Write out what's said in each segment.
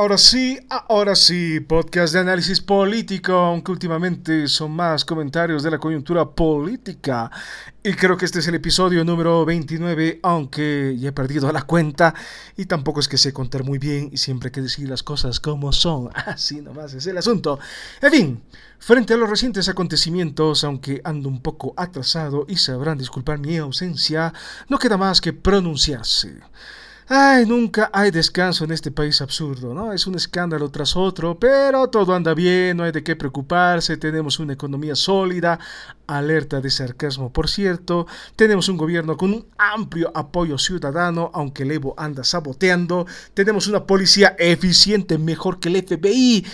Ahora sí, ahora sí, podcast de análisis político, aunque últimamente son más comentarios de la coyuntura política. Y creo que este es el episodio número 29, aunque ya he perdido la cuenta y tampoco es que sé contar muy bien y siempre hay que decir las cosas como son. Así nomás es el asunto. En fin, frente a los recientes acontecimientos, aunque ando un poco atrasado y sabrán disculpar mi ausencia, no queda más que pronunciarse. Ay, nunca hay descanso en este país absurdo, ¿no? Es un escándalo tras otro, pero todo anda bien, no hay de qué preocuparse, tenemos una economía sólida, alerta de sarcasmo, por cierto, tenemos un gobierno con un amplio apoyo ciudadano, aunque el Evo anda saboteando, tenemos una policía eficiente, mejor que el FBI,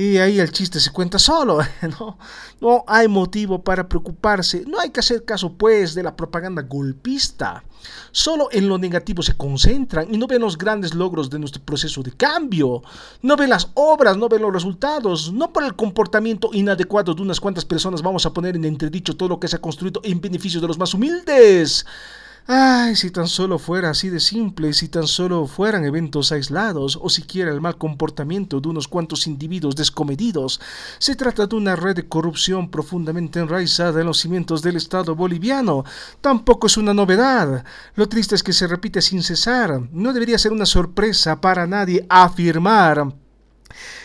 y ahí el chiste se cuenta solo, ¿no? No hay motivo para preocuparse, no hay que hacer caso pues de la propaganda golpista. Solo en lo negativo se concentran y no ven los grandes logros de nuestro proceso de cambio. No ven las obras, no ven los resultados. No por el comportamiento inadecuado de unas cuantas personas vamos a poner en entredicho todo lo que se ha construido en beneficio de los más humildes. Ay, si tan solo fuera así de simple, si tan solo fueran eventos aislados, o siquiera el mal comportamiento de unos cuantos individuos descomedidos. Se trata de una red de corrupción profundamente enraizada en los cimientos del Estado boliviano. Tampoco es una novedad. Lo triste es que se repite sin cesar. No debería ser una sorpresa para nadie afirmar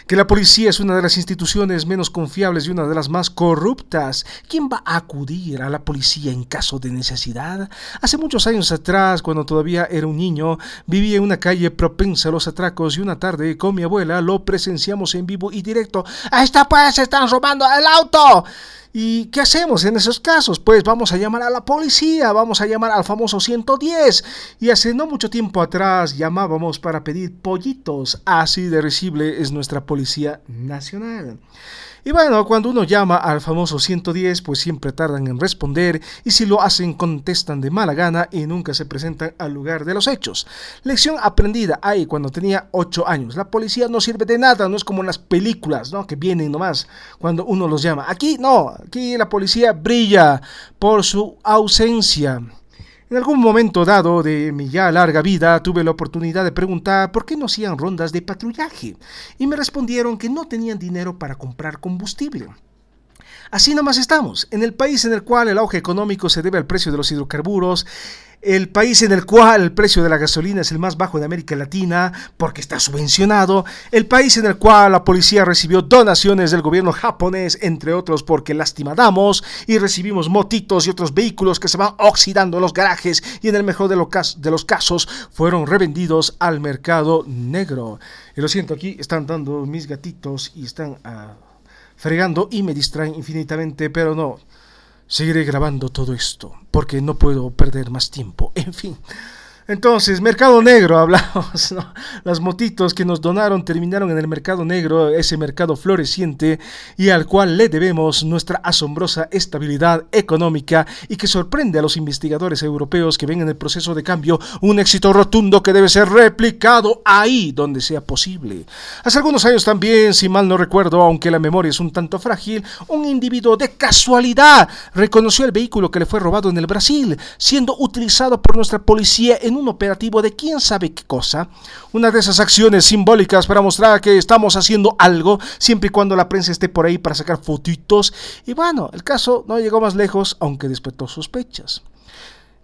que la policía es una de las instituciones menos confiables y una de las más corruptas. ¿Quién va a acudir a la policía en caso de necesidad? Hace muchos años atrás, cuando todavía era un niño, vivía en una calle propensa a los atracos y una tarde con mi abuela lo presenciamos en vivo y directo. ¡A esta pues! ¡Están robando el auto! ¿Y qué hacemos en esos casos? Pues vamos a llamar a la policía, vamos a llamar al famoso 110. Y hace no mucho tiempo atrás llamábamos para pedir pollitos. Así de recible es nuestra Policía Nacional. Y bueno, cuando uno llama al famoso 110, pues siempre tardan en responder y si lo hacen contestan de mala gana y nunca se presentan al lugar de los hechos. Lección aprendida ahí cuando tenía 8 años. La policía no sirve de nada, no es como en las películas, ¿no? Que vienen nomás cuando uno los llama. Aquí no, aquí la policía brilla por su ausencia. En algún momento dado de mi ya larga vida tuve la oportunidad de preguntar por qué no hacían rondas de patrullaje y me respondieron que no tenían dinero para comprar combustible. Así nomás estamos, en el país en el cual el auge económico se debe al precio de los hidrocarburos, el país en el cual el precio de la gasolina es el más bajo de América Latina porque está subvencionado, el país en el cual la policía recibió donaciones del gobierno japonés, entre otros porque lastimadamos y recibimos motitos y otros vehículos que se van oxidando en los garajes y en el mejor de los, casos fueron revendidos al mercado negro. Y lo siento, aquí están dando mis gatitos y están ah, fregando y me distraen infinitamente, pero no. Seguiré grabando todo esto, porque no puedo perder más tiempo. En fin. Entonces, mercado negro, hablamos, ¿no? Las motitos que nos donaron terminaron en el mercado negro, ese mercado floreciente y al cual le debemos nuestra asombrosa estabilidad económica y que sorprende a los investigadores europeos que ven en el proceso de cambio un éxito rotundo que debe ser replicado ahí donde sea posible. Hace algunos años también, si mal no recuerdo, aunque la memoria es un tanto frágil, un individuo de casualidad reconoció el vehículo que le fue robado en el Brasil, siendo utilizado por nuestra policía en un operativo de quién sabe qué cosa, una de esas acciones simbólicas para mostrar que estamos haciendo algo, siempre y cuando la prensa esté por ahí para sacar fotitos. Y bueno, el caso no llegó más lejos, aunque despertó sospechas.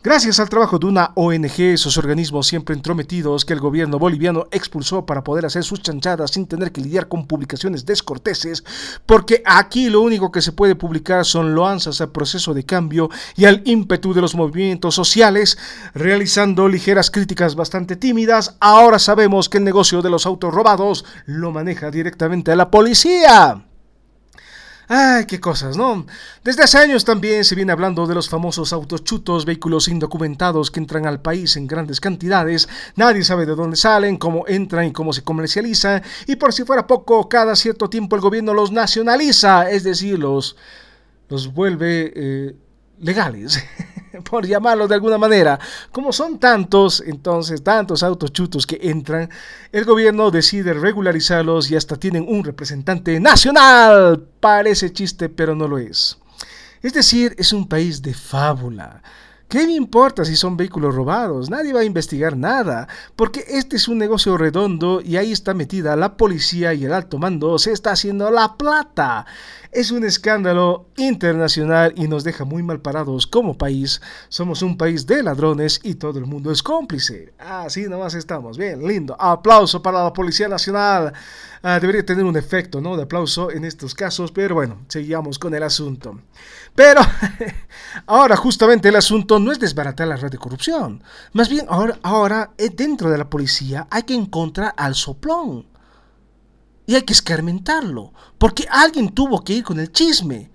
Gracias al trabajo de una ONG, esos organismos siempre entrometidos que el gobierno boliviano expulsó para poder hacer sus chanchadas sin tener que lidiar con publicaciones descorteses, porque aquí lo único que se puede publicar son loanzas al proceso de cambio y al ímpetu de los movimientos sociales, realizando ligeras críticas bastante tímidas, ahora sabemos que el negocio de los autos robados lo maneja directamente la policía. Ay, qué cosas, ¿no? Desde hace años también se viene hablando de los famosos autos chutos, vehículos indocumentados que entran al país en grandes cantidades. Nadie sabe de dónde salen, cómo entran y cómo se comercializan. Y por si fuera poco, cada cierto tiempo el gobierno los nacionaliza, es decir, los, los vuelve eh, legales. por llamarlo de alguna manera. Como son tantos, entonces, tantos autos chutos que entran, el gobierno decide regularizarlos y hasta tienen un representante nacional. Parece chiste, pero no lo es. Es decir, es un país de fábula ¿Qué me importa si son vehículos robados? Nadie va a investigar nada, porque este es un negocio redondo y ahí está metida la policía y el alto mando se está haciendo la plata. Es un escándalo internacional y nos deja muy mal parados como país. Somos un país de ladrones y todo el mundo es cómplice. Así nomás estamos. Bien, lindo. Aplauso para la Policía Nacional. Ah, debería tener un efecto, ¿no? De aplauso en estos casos, pero bueno, seguimos con el asunto. Pero ahora justamente el asunto no es desbaratar la red de corrupción. Más bien ahora, ahora eh, dentro de la policía hay que encontrar al soplón. Y hay que escarmentarlo. Porque alguien tuvo que ir con el chisme.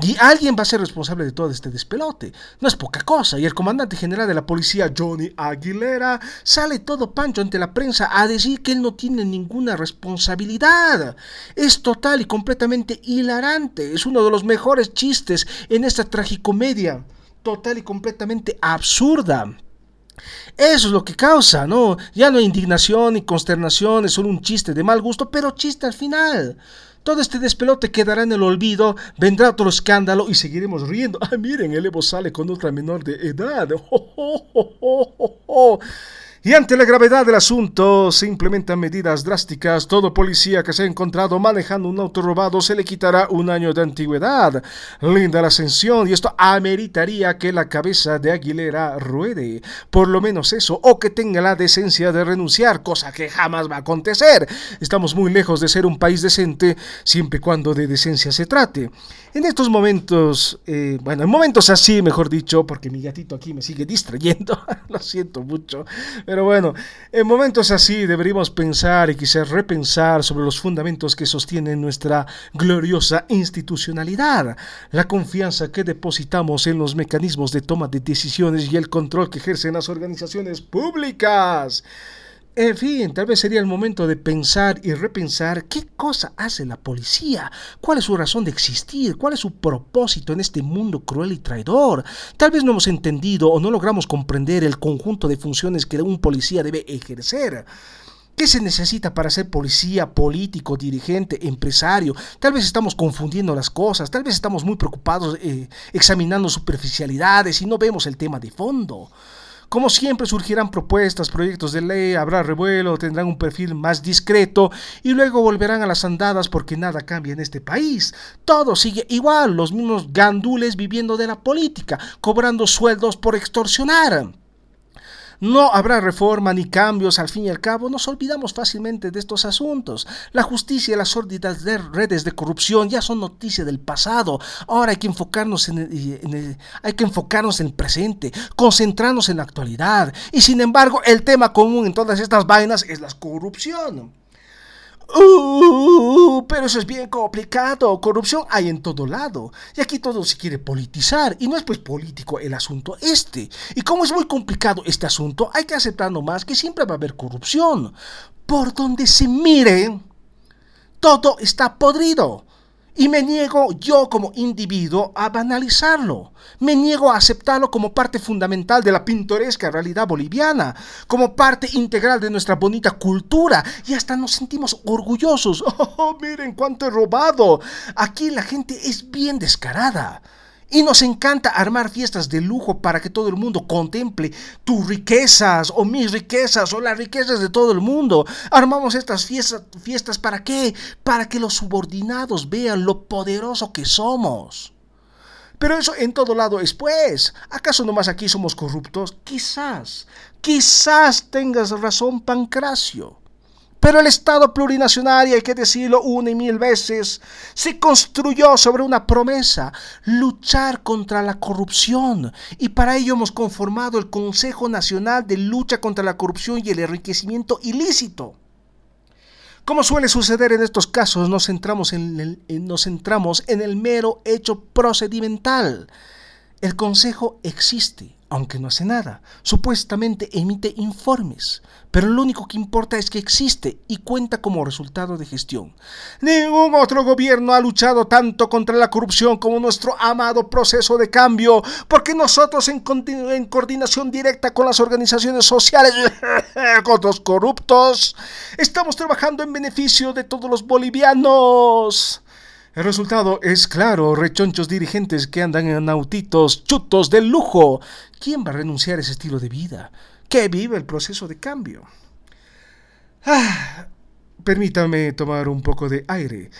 Y alguien va a ser responsable de todo este despelote. No es poca cosa. Y el comandante general de la policía, Johnny Aguilera, sale todo pancho ante la prensa a decir que él no tiene ninguna responsabilidad. Es total y completamente hilarante. Es uno de los mejores chistes en esta tragicomedia. Total y completamente absurda. Eso es lo que causa, ¿no? Ya no hay indignación ni consternación, es solo un chiste de mal gusto, pero chiste al final. Todo este despelote quedará en el olvido, vendrá otro escándalo y seguiremos riendo. Ah, miren, el Evo sale con otra menor de edad. Y ante la gravedad del asunto, se implementan medidas drásticas. Todo policía que se ha encontrado manejando un auto robado se le quitará un año de antigüedad. Linda la ascensión y esto ameritaría que la cabeza de Aguilera ruede. Por lo menos eso, o que tenga la decencia de renunciar, cosa que jamás va a acontecer. Estamos muy lejos de ser un país decente, siempre y cuando de decencia se trate. En estos momentos, eh, bueno, en momentos así, mejor dicho, porque mi gatito aquí me sigue distrayendo, lo siento mucho. Bueno, en momentos así deberíamos pensar y quizás repensar sobre los fundamentos que sostienen nuestra gloriosa institucionalidad, la confianza que depositamos en los mecanismos de toma de decisiones y el control que ejercen las organizaciones públicas. En fin, tal vez sería el momento de pensar y repensar qué cosa hace la policía, cuál es su razón de existir, cuál es su propósito en este mundo cruel y traidor. Tal vez no hemos entendido o no logramos comprender el conjunto de funciones que un policía debe ejercer. ¿Qué se necesita para ser policía, político, dirigente, empresario? Tal vez estamos confundiendo las cosas, tal vez estamos muy preocupados eh, examinando superficialidades y no vemos el tema de fondo. Como siempre surgirán propuestas, proyectos de ley, habrá revuelo, tendrán un perfil más discreto y luego volverán a las andadas porque nada cambia en este país. Todo sigue igual, los mismos gandules viviendo de la política, cobrando sueldos por extorsionar. No habrá reforma ni cambios, al fin y al cabo nos olvidamos fácilmente de estos asuntos. La justicia y las sórdidas redes de corrupción ya son noticia del pasado. Ahora hay que enfocarnos en el, hay que enfocarnos en el presente, concentrarnos en la actualidad. Y sin embargo, el tema común en todas estas vainas es la corrupción. Uh, pero eso es bien complicado. Corrupción hay en todo lado. Y aquí todo se quiere politizar. Y no es pues político el asunto este. Y como es muy complicado este asunto, hay que aceptar nomás que siempre va a haber corrupción. Por donde se mire, todo está podrido. Y me niego yo como individuo a banalizarlo. Me niego a aceptarlo como parte fundamental de la pintoresca realidad boliviana, como parte integral de nuestra bonita cultura. Y hasta nos sentimos orgullosos. ¡Oh, miren cuánto he robado! Aquí la gente es bien descarada. Y nos encanta armar fiestas de lujo para que todo el mundo contemple tus riquezas o mis riquezas o las riquezas de todo el mundo. Armamos estas fiestas, fiestas para qué? Para que los subordinados vean lo poderoso que somos. Pero eso en todo lado es pues. ¿Acaso nomás aquí somos corruptos? Quizás, quizás tengas razón, Pancracio. Pero el Estado plurinacional, y hay que decirlo una y mil veces, se construyó sobre una promesa, luchar contra la corrupción. Y para ello hemos conformado el Consejo Nacional de Lucha contra la Corrupción y el Enriquecimiento Ilícito. Como suele suceder en estos casos, nos centramos en el, nos centramos en el mero hecho procedimental. El Consejo existe, aunque no hace nada. Supuestamente emite informes, pero lo único que importa es que existe y cuenta como resultado de gestión. Ningún otro gobierno ha luchado tanto contra la corrupción como nuestro amado proceso de cambio, porque nosotros en, coordinación directa con las organizaciones sociales, con los corruptos, estamos trabajando en beneficio de todos los bolivianos. El resultado es claro, rechonchos dirigentes que andan en autitos chutos de lujo. ¿Quién va a renunciar a ese estilo de vida? Que vive el proceso de cambio. Ah, permítame tomar un poco de aire.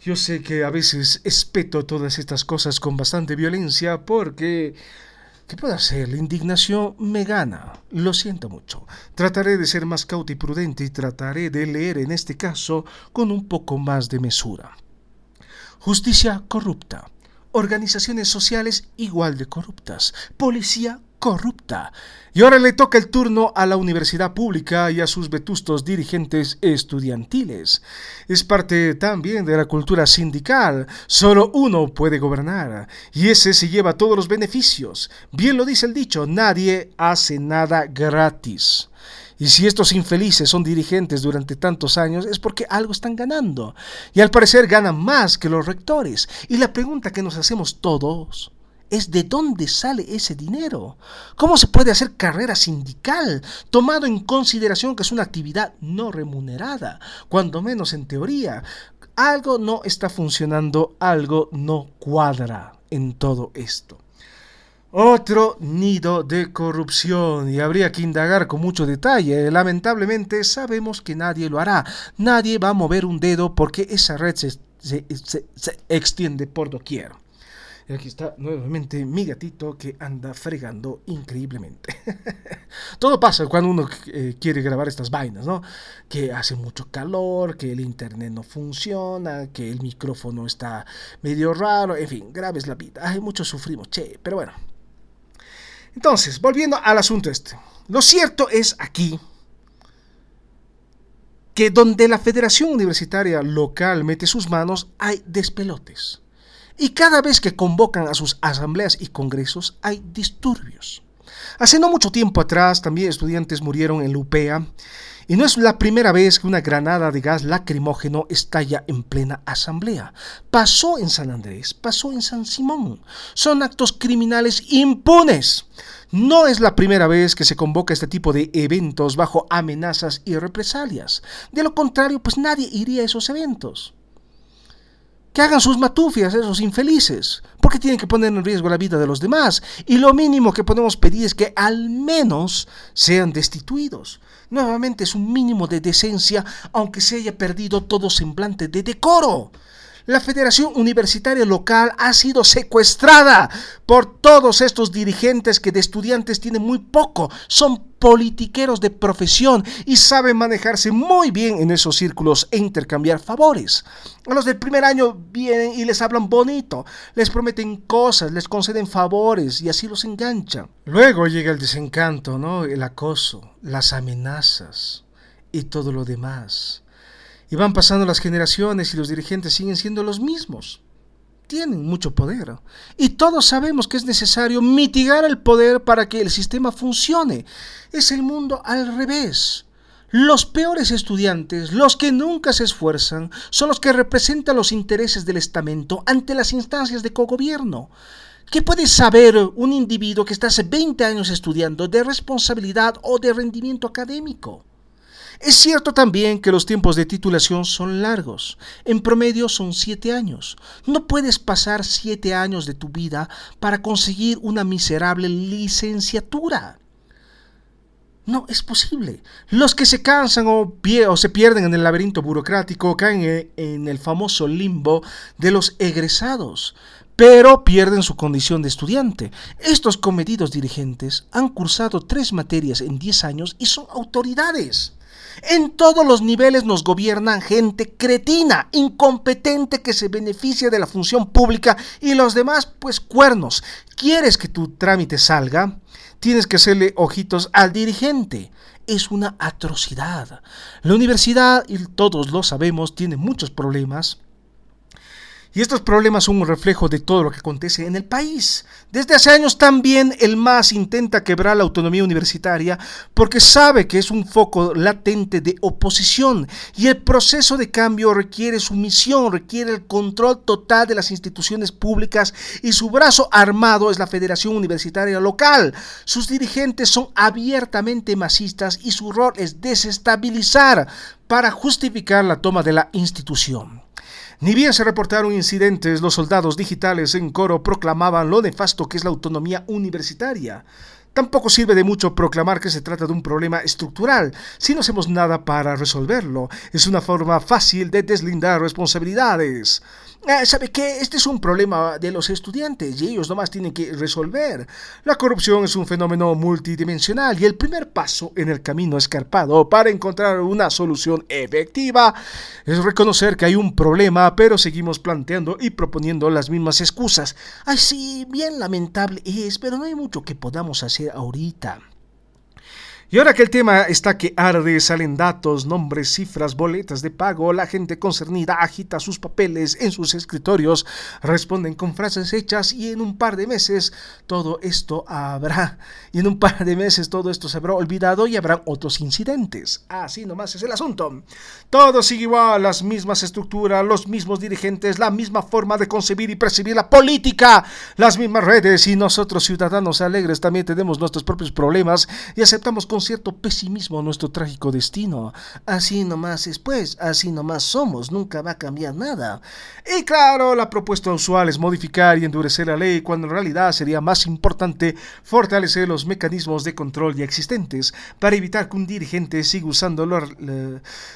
Yo sé que a veces espeto todas estas cosas con bastante violencia porque... ¿Qué puedo hacer? La indignación me gana. Lo siento mucho. Trataré de ser más cauto y prudente y trataré de leer en este caso con un poco más de mesura. Justicia corrupta. Organizaciones sociales igual de corruptas. Policía corrupta. Y ahora le toca el turno a la universidad pública y a sus vetustos dirigentes estudiantiles. Es parte también de la cultura sindical. Solo uno puede gobernar, y ese se lleva todos los beneficios. Bien lo dice el dicho, nadie hace nada gratis. Y si estos infelices son dirigentes durante tantos años es porque algo están ganando. Y al parecer ganan más que los rectores. Y la pregunta que nos hacemos todos es de dónde sale ese dinero. ¿Cómo se puede hacer carrera sindical, tomado en consideración que es una actividad no remunerada, cuando menos en teoría? Algo no está funcionando, algo no cuadra en todo esto. Otro nido de corrupción y habría que indagar con mucho detalle. Lamentablemente sabemos que nadie lo hará. Nadie va a mover un dedo porque esa red se, se extiende por doquier. Y aquí está nuevamente mi gatito que anda fregando increíblemente. Todo pasa cuando uno eh, quiere grabar estas vainas, ¿no? Que hace mucho calor, que el internet no funciona, que el micrófono está medio raro, en fin, graves la vida. Ay, muchos sufrimos, che, pero bueno. Entonces, volviendo al asunto este. Lo cierto es aquí que donde la Federación Universitaria Local mete sus manos hay despelotes. Y cada vez que convocan a sus asambleas y congresos hay disturbios. Hace no mucho tiempo atrás también estudiantes murieron en Lupea y no es la primera vez que una granada de gas lacrimógeno estalla en plena asamblea. Pasó en San Andrés, pasó en San Simón. Son actos criminales impunes. No es la primera vez que se convoca este tipo de eventos bajo amenazas y represalias. De lo contrario, pues nadie iría a esos eventos que hagan sus matufias, esos infelices, porque tienen que poner en riesgo la vida de los demás. Y lo mínimo que podemos pedir es que al menos sean destituidos. Nuevamente es un mínimo de decencia, aunque se haya perdido todo semblante de decoro la Federación Universitaria Local ha sido secuestrada por todos estos dirigentes que de estudiantes tienen muy poco, son politiqueros de profesión y saben manejarse muy bien en esos círculos e intercambiar favores. A los del primer año vienen y les hablan bonito, les prometen cosas, les conceden favores y así los enganchan. Luego llega el desencanto, ¿no? El acoso, las amenazas y todo lo demás. Y van pasando las generaciones y los dirigentes siguen siendo los mismos. Tienen mucho poder. Y todos sabemos que es necesario mitigar el poder para que el sistema funcione. Es el mundo al revés. Los peores estudiantes, los que nunca se esfuerzan, son los que representan los intereses del estamento ante las instancias de cogobierno. ¿Qué puede saber un individuo que está hace 20 años estudiando de responsabilidad o de rendimiento académico? Es cierto también que los tiempos de titulación son largos. En promedio son siete años. No puedes pasar siete años de tu vida para conseguir una miserable licenciatura. No es posible. Los que se cansan o, se pierden en el laberinto burocrático caen en el famoso limbo de los egresados, pero pierden su condición de estudiante. Estos comedidos dirigentes han cursado tres materias en diez años y son autoridades. En todos los niveles nos gobiernan gente cretina, incompetente que se beneficia de la función pública y los demás pues cuernos. ¿Quieres que tu trámite salga? Tienes que hacerle ojitos al dirigente. Es una atrocidad. La universidad, y todos lo sabemos, tiene muchos problemas y estos problemas son un reflejo de todo lo que acontece en el país. Desde hace años también el MAS intenta quebrar la autonomía universitaria porque sabe que es un foco latente de oposición y el proceso de cambio requiere sumisión, requiere el control total de las instituciones públicas y su brazo armado es la Federación Universitaria Local. Sus dirigentes son abiertamente masistas y su rol es desestabilizar para justificar la toma de la institución. Ni bien se reportaron incidentes, los soldados digitales en coro proclamaban lo nefasto que es la autonomía universitaria. Tampoco sirve de mucho proclamar que se trata de un problema estructural si no hacemos nada para resolverlo. Es una forma fácil de deslindar responsabilidades. Ah, ¿Sabe qué? Este es un problema de los estudiantes y ellos nomás tienen que resolver. La corrupción es un fenómeno multidimensional y el primer paso en el camino escarpado para encontrar una solución efectiva es reconocer que hay un problema, pero seguimos planteando y proponiendo las mismas excusas. Ay, sí, bien lamentable es, pero no hay mucho que podamos hacer ahorita. Y ahora que el tema está que arde, salen datos, nombres, cifras, boletas de pago, la gente concernida agita sus papeles en sus escritorios, responden con frases hechas y en un par de meses todo esto habrá, y en un par de meses todo esto se habrá olvidado y habrán otros incidentes. Así nomás es el asunto. Todo sigue igual, las mismas estructuras, los mismos dirigentes, la misma forma de concebir y percibir la política, las mismas redes y nosotros ciudadanos alegres también tenemos nuestros propios problemas y aceptamos con cierto pesimismo nuestro trágico destino. Así nomás es pues, así nomás somos, nunca va a cambiar nada. Y claro, la propuesta usual es modificar y endurecer la ley cuando en realidad sería más importante fortalecer los mecanismos de control ya existentes para evitar que un dirigente siga usando, los,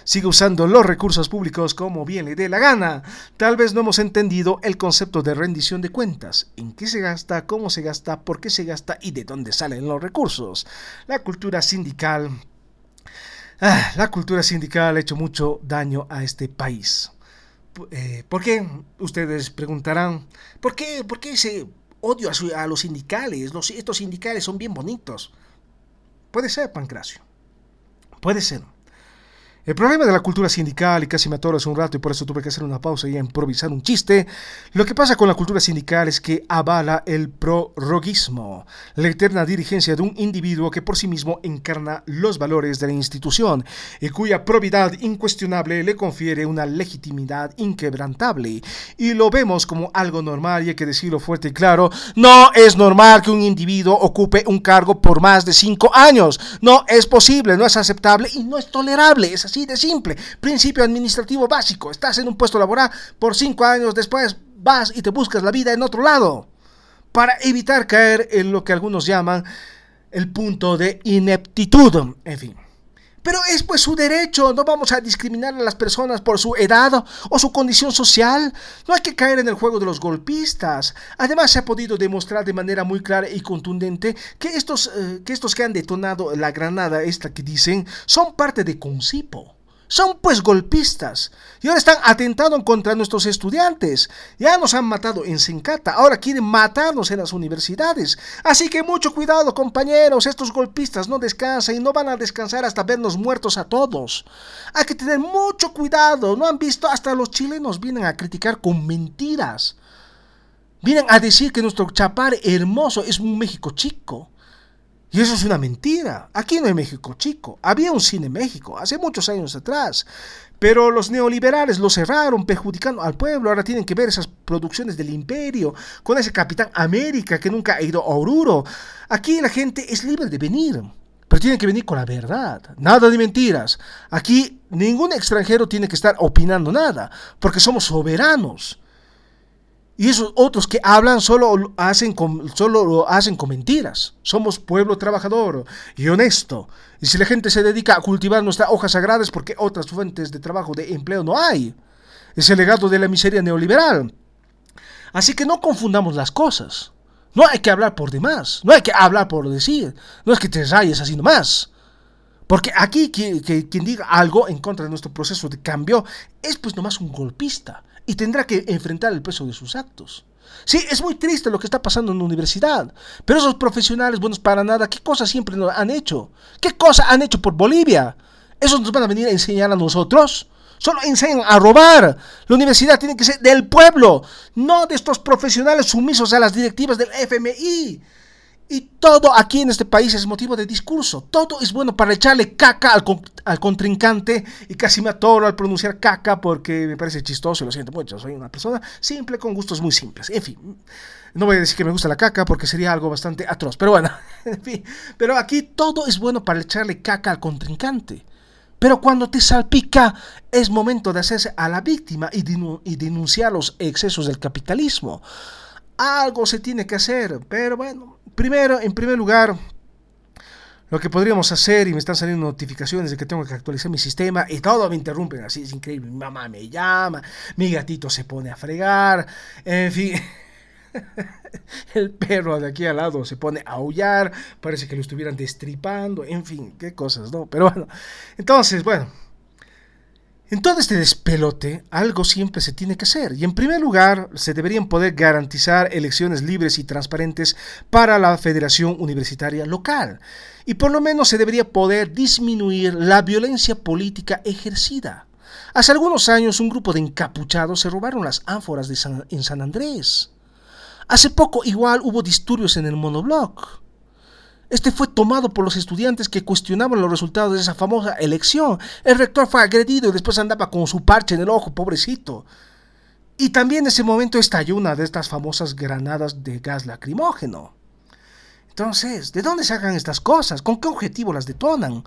siga usando los recursos públicos como bien le dé la gana. Tal vez no hemos entendido el concepto de rendición de cuentas, en qué se gasta, cómo se gasta, por qué se gasta y de dónde salen los recursos. La cultura sindical, ah, la cultura sindical ha hecho mucho daño a este país. Eh, ¿Por qué? Ustedes preguntarán, ¿por qué, por qué ese odio a, los sindicales? Los, estos sindicales son bien bonitos. Puede ser, Pancracio. Puede ser. El problema de la cultura sindical, y casi me atoro hace un rato y por eso tuve que hacer una pausa y improvisar un chiste, lo que pasa con la cultura sindical es que avala el prorroguismo, la eterna dirigencia de un individuo que por sí mismo encarna los valores de la institución y cuya probidad incuestionable le confiere una legitimidad inquebrantable. Y lo vemos como algo normal y hay que decirlo fuerte y claro, no es normal que un individuo ocupe un cargo por más de cinco años, no es posible, no es aceptable y no es tolerable. Es así de simple. Principio administrativo básico. Estás en un puesto laboral por cinco años, después vas y te buscas la vida en otro lado. Para evitar caer en lo que algunos llaman el punto de ineptitud. En fin. Pero es pues su derecho, no vamos a discriminar a las personas por su edad o su condición social. No hay que caer en el juego de los golpistas. Además se ha podido demostrar de manera muy clara y contundente que estos, eh, que, estos que han detonado la granada esta que dicen son parte de Concipo. Son pues golpistas. Y ahora están atentando contra nuestros estudiantes. Ya nos han matado en Sencata. Ahora quieren matarnos en las universidades. Así que mucho cuidado, compañeros. Estos golpistas no descansan y no van a descansar hasta vernos muertos a todos. Hay que tener mucho cuidado. ¿No han visto? Hasta los chilenos vienen a criticar con mentiras. Vienen a decir que nuestro chapar hermoso es un México chico. Y eso es una mentira. Aquí no hay México chico. Había un cine México hace muchos años atrás. Pero los neoliberales lo cerraron, perjudicando al pueblo. Ahora tienen que ver esas producciones del imperio, con ese Capitán América que nunca ha ido a Oruro. Aquí la gente es libre de venir, pero tiene que venir con la verdad. Nada de mentiras. Aquí ningún extranjero tiene que estar opinando nada, porque somos soberanos. Y esos otros que hablan solo, hacen con, solo lo hacen con mentiras. Somos pueblo trabajador y honesto. Y si la gente se dedica a cultivar nuestras hojas sagradas porque otras fuentes de trabajo, de empleo no hay. Es el legado de la miseria neoliberal. Así que no confundamos las cosas. No hay que hablar por demás. No hay que hablar por decir. No es que te rayes así nomás. Porque aquí quien, quien diga algo en contra de nuestro proceso de cambio es pues nomás un golpista y tendrá que enfrentar el peso de sus actos. Sí, es muy triste lo que está pasando en la universidad, pero esos profesionales buenos para nada, ¿qué cosas siempre han hecho? ¿Qué cosas han hecho por Bolivia? ¿Esos nos van a venir a enseñar a nosotros? Solo enseñan a robar. La universidad tiene que ser del pueblo, no de estos profesionales sumisos a las directivas del FMI. Y todo aquí en este país es motivo de discurso. Todo es bueno para echarle caca al, contrincante. Y casi me atoro al pronunciar caca porque me parece chistoso y lo siento mucho. Soy una persona simple con gustos muy simples. En fin, no voy a decir que me gusta la caca porque sería algo bastante atroz. Pero bueno, en fin. Pero aquí todo es bueno para echarle caca al contrincante. Pero cuando te salpica, es momento de hacerse a la víctima y, y denunciar los excesos del capitalismo. Algo se tiene que hacer, pero bueno, primero, en primer lugar, lo que podríamos hacer, y me están saliendo notificaciones de que tengo que actualizar mi sistema, y todo me interrumpen, así es increíble. Mi mamá me llama, mi gatito se pone a fregar, en fin. El perro de aquí al lado se pone a aullar, parece que lo estuvieran destripando, en fin, qué cosas, ¿no? Pero bueno, entonces, bueno, en todo este despelote, algo siempre se tiene que hacer, y en primer lugar, se deberían poder garantizar elecciones libres y transparentes para la Federación Universitaria local, y por lo menos se debería poder disminuir la violencia política ejercida. Hace algunos años un grupo de encapuchados se robaron las ánforas de en San Andrés. Hace poco igual hubo disturbios en el monobloc. Este fue tomado por los estudiantes que cuestionaban los resultados de esa famosa elección. El rector fue agredido y después andaba con su parche en el ojo, pobrecito. Y también en ese momento estalló una de estas famosas granadas de gas lacrimógeno. Entonces, ¿de dónde sacan estas cosas? ¿Con qué objetivo las detonan?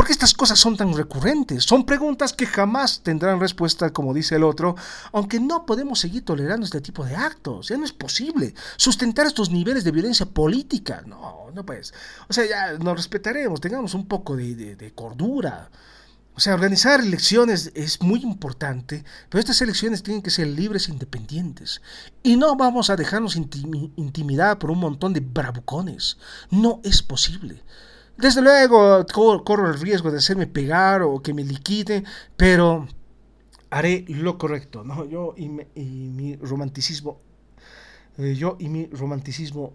¿Por qué estas cosas son tan recurrentes? Son preguntas que jamás tendrán respuesta, como dice el otro, aunque no podemos seguir tolerando este tipo de actos. Ya no es posible sustentar estos niveles de violencia política. No, no pues. O sea, ya nos respetaremos, tengamos un poco de, cordura. O sea, organizar elecciones es muy importante, pero estas elecciones tienen que ser libres e independientes. Y no vamos a dejarnos intimidar por un montón de bravucones. No es posible. Desde luego, corro el riesgo de hacerme pegar o que me liquide, pero haré lo correcto, ¿no? Yo y, mi romanticismo, eh, yo y mi romanticismo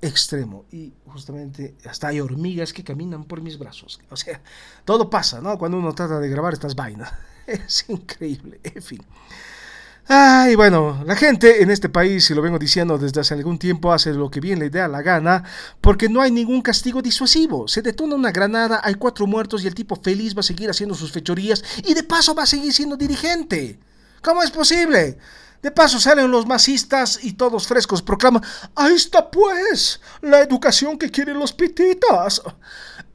extremo. Y justamente hasta hay hormigas que caminan por mis brazos. O sea, todo pasa, ¿no? Cuando uno trata de grabar estas vainas. Es increíble, en fin. Ay, bueno, la gente en este país, y lo vengo diciendo desde hace algún tiempo, hace lo que bien le da la gana, porque no hay ningún castigo disuasivo. Se detona una granada, hay cuatro muertos y el tipo feliz va a seguir haciendo sus fechorías y de paso va a seguir siendo dirigente. ¿Cómo es posible? De paso salen los masistas y todos frescos proclaman, ahí está pues la educación que quieren los pititas.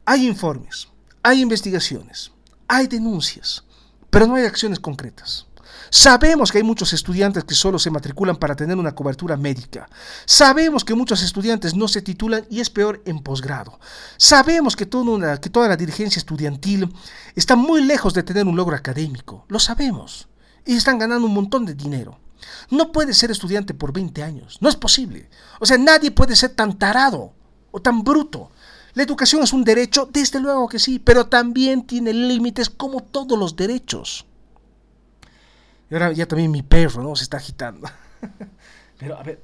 Hay informes, hay investigaciones, hay denuncias, pero no hay acciones concretas. Sabemos que hay muchos estudiantes que solo se matriculan para tener una cobertura médica. Sabemos que muchos estudiantes no se titulan y es peor en posgrado. Sabemos que, que toda la dirigencia estudiantil está muy lejos de tener un logro académico. Lo sabemos. Y están ganando un montón de dinero. No puede ser estudiante por 20 años. No es posible. O sea, nadie puede ser tan tarado o tan bruto. La educación es un derecho, desde luego que sí, pero también tiene límites como todos los derechos. Y ahora ya también mi perro, ¿no? Se está agitando. Pero, a ver,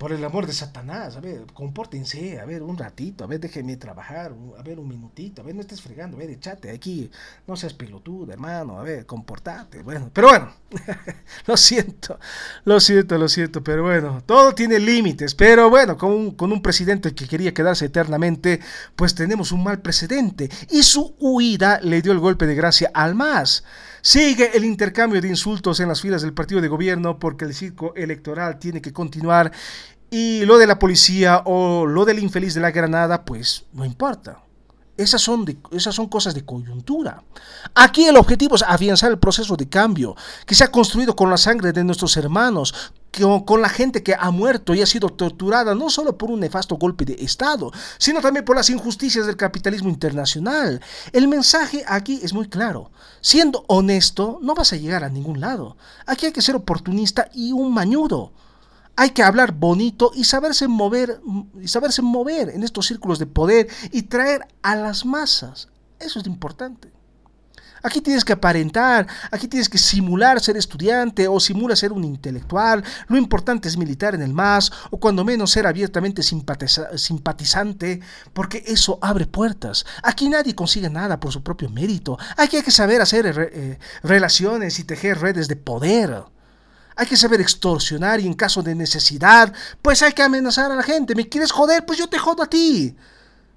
por el amor de Satanás, a ver, compórtense, a ver, un ratito, a ver, déjenme trabajar, a ver, un minutito, a ver, no estés fregando, a ver, echate aquí, no seas pelotudo, hermano, a ver, comportate, bueno, pero bueno, lo siento, lo siento, lo siento, pero bueno, todo tiene límites, pero bueno, con un, con un presidente que quería quedarse eternamente, pues tenemos un mal precedente, y su huida le dio el golpe de gracia al más. Sigue el intercambio de insultos en las filas del partido de gobierno porque el circo electoral tiene que continuar y lo de la policía o lo del infeliz de la Granada, pues no importa. Esas son, esas son cosas de coyuntura. Aquí el objetivo es afianzar el proceso de cambio que se ha construido con la sangre de nuestros hermanos, con, la gente que ha muerto y ha sido torturada no solo por un nefasto golpe de Estado, sino también por las injusticias del capitalismo internacional. El mensaje aquí es muy claro. Siendo honesto, no vas a llegar a ningún lado. Aquí hay que ser oportunista y un mañudo. Hay que hablar bonito y saberse mover y saberse mover en estos círculos de poder y traer a las masas. Eso es importante. Aquí tienes que aparentar, aquí tienes que simular ser estudiante o simular ser un intelectual. Lo importante es militar en el MAS o cuando menos ser abiertamente simpatizante, porque eso abre puertas. Aquí nadie consigue nada por su propio mérito. Aquí hay que saber hacer eh, relaciones y tejer redes de poder. Hay que saber extorsionar y en caso de necesidad, pues hay que amenazar a la gente. ¿Me quieres joder? Pues yo te jodo a ti.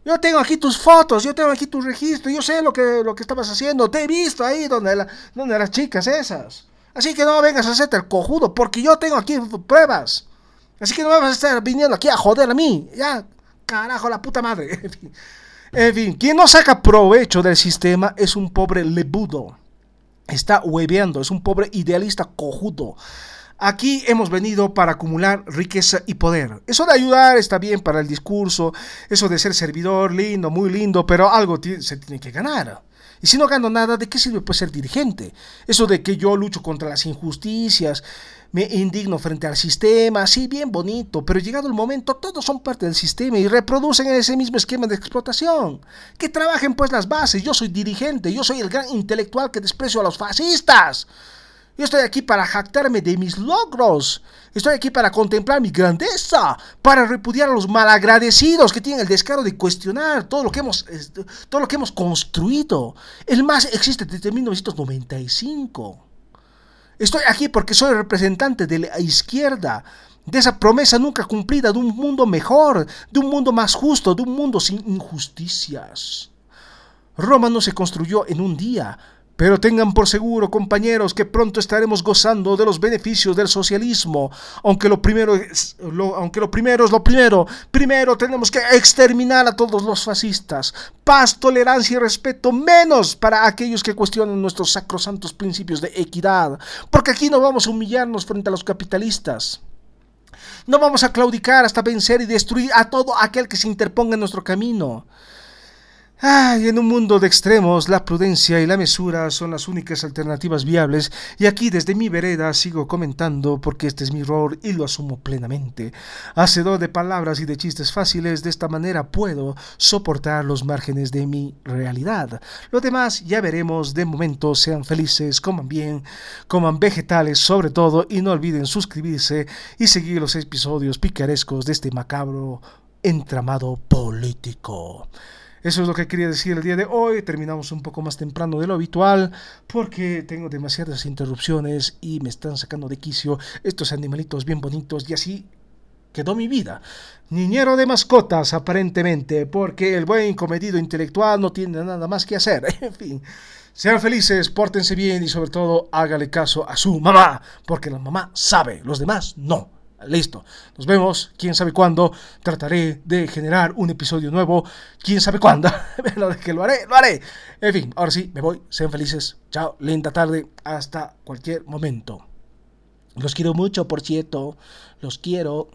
Yo tengo aquí tus fotos, yo tengo aquí tu registro, yo sé lo que, lo que estabas haciendo, te he visto ahí donde, la, donde las chicas esas. Así que no vengas a hacerte el cojudo, porque yo tengo aquí pruebas. Así que no me vas a estar viniendo aquí a joder a mí. Ya, carajo, la puta madre. En fin, quien no saca provecho del sistema es un pobre lebudo. Está hueveando, es un pobre idealista cojudo. Aquí hemos venido para acumular riqueza y poder. Eso de ayudar está bien para el discurso, eso de ser servidor, lindo, muy lindo, pero algo se tiene que ganar. Y si no gano nada, ¿de qué sirve pues ser dirigente? Eso de que yo lucho contra las injusticias, me indigno frente al sistema, sí, bien bonito, pero llegado el momento todos son parte del sistema y reproducen ese mismo esquema de explotación. Que trabajen pues las bases, yo soy dirigente, yo soy el gran intelectual que desprecio a los fascistas. Yo estoy aquí para jactarme de mis logros. Estoy aquí para contemplar mi grandeza, para repudiar a los malagradecidos que tienen el descaro de cuestionar todo lo que hemos, todo lo que hemos construido. El MAS existe desde 1995. Estoy aquí porque soy representante de la izquierda, de esa promesa nunca cumplida de un mundo mejor, de un mundo más justo, de un mundo sin injusticias. Roma no se construyó en un día, pero tengan por seguro, compañeros, que pronto estaremos gozando de los beneficios del socialismo, aunque lo primero es lo, aunque lo primero es lo primero. Primero tenemos que exterminar a todos los fascistas. Paz, tolerancia y respeto, menos para aquellos que cuestionan nuestros sacrosantos principios de equidad, porque aquí no vamos a humillarnos frente a los capitalistas. No vamos a claudicar hasta vencer y destruir a todo aquel que se interponga en nuestro camino. Ay, en un mundo de extremos, la prudencia y la mesura son las únicas alternativas viables, y aquí desde mi vereda sigo comentando porque este es mi error y lo asumo plenamente. Hacedor de palabras y de chistes fáciles, de esta manera puedo soportar los márgenes de mi realidad. Lo demás ya veremos, de momento sean felices, coman bien, coman vegetales sobre todo, y no olviden suscribirse y seguir los episodios picarescos de este macabro entramado político. Eso es lo que quería decir el día de hoy. Terminamos un poco más temprano de lo habitual porque tengo demasiadas interrupciones y me están sacando de quicio estos animalitos bien bonitos y así quedó mi vida. Niñero de mascotas, aparentemente, porque el buen comedido intelectual no tiene nada más que hacer. en fin, sean felices, pórtense bien y sobre todo hágale caso a su mamá, porque la mamá sabe, los demás no. Listo. Nos vemos. Quién sabe cuándo. Trataré de generar un episodio nuevo. Quién sabe cuándo. Pero que lo haré, lo haré. En fin, ahora sí, me voy. Sean felices. Chao. Linda tarde. Hasta cualquier momento. Los quiero mucho, por cierto. Los quiero.